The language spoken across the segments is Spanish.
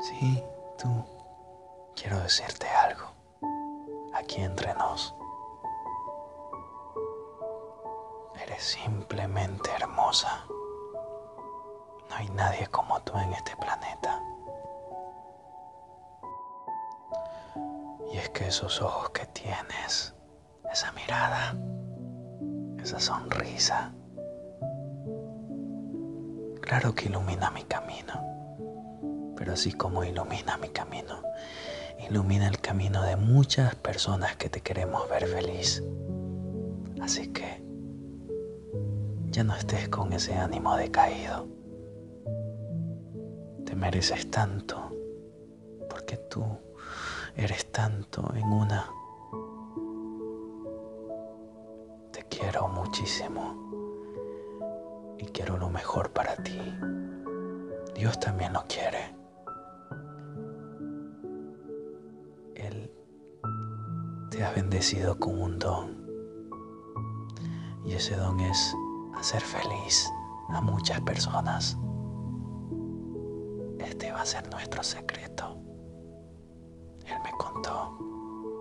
Sí, tú. Quiero decirte algo. Aquí entre nos. Eres simplemente hermosa. No hay nadie como tú en este planeta. Y es que esos ojos que tienes, esa mirada, esa sonrisa, claro que ilumina mi camino. Pero así como ilumina mi camino, ilumina el camino de muchas personas que te queremos ver feliz. Así que ya no estés con ese ánimo decaído. Te mereces tanto porque tú eres tanto en una. Te quiero muchísimo y quiero lo mejor para ti. Dios también lo quiere. Él te ha bendecido con un don. Y ese don es hacer feliz a muchas personas. Este va a ser nuestro secreto. Él me contó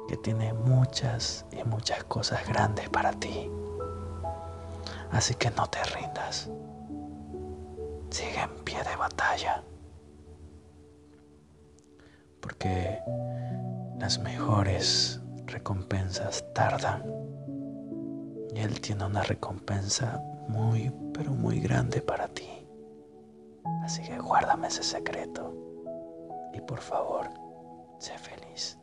que tiene muchas y muchas cosas grandes para ti. Así que no te rindas. Sigue en pie de batalla. Porque las mejores recompensas tardan. Y Él tiene una recompensa muy, pero muy grande para ti. Así que guárdame ese secreto. Y por favor, sé feliz.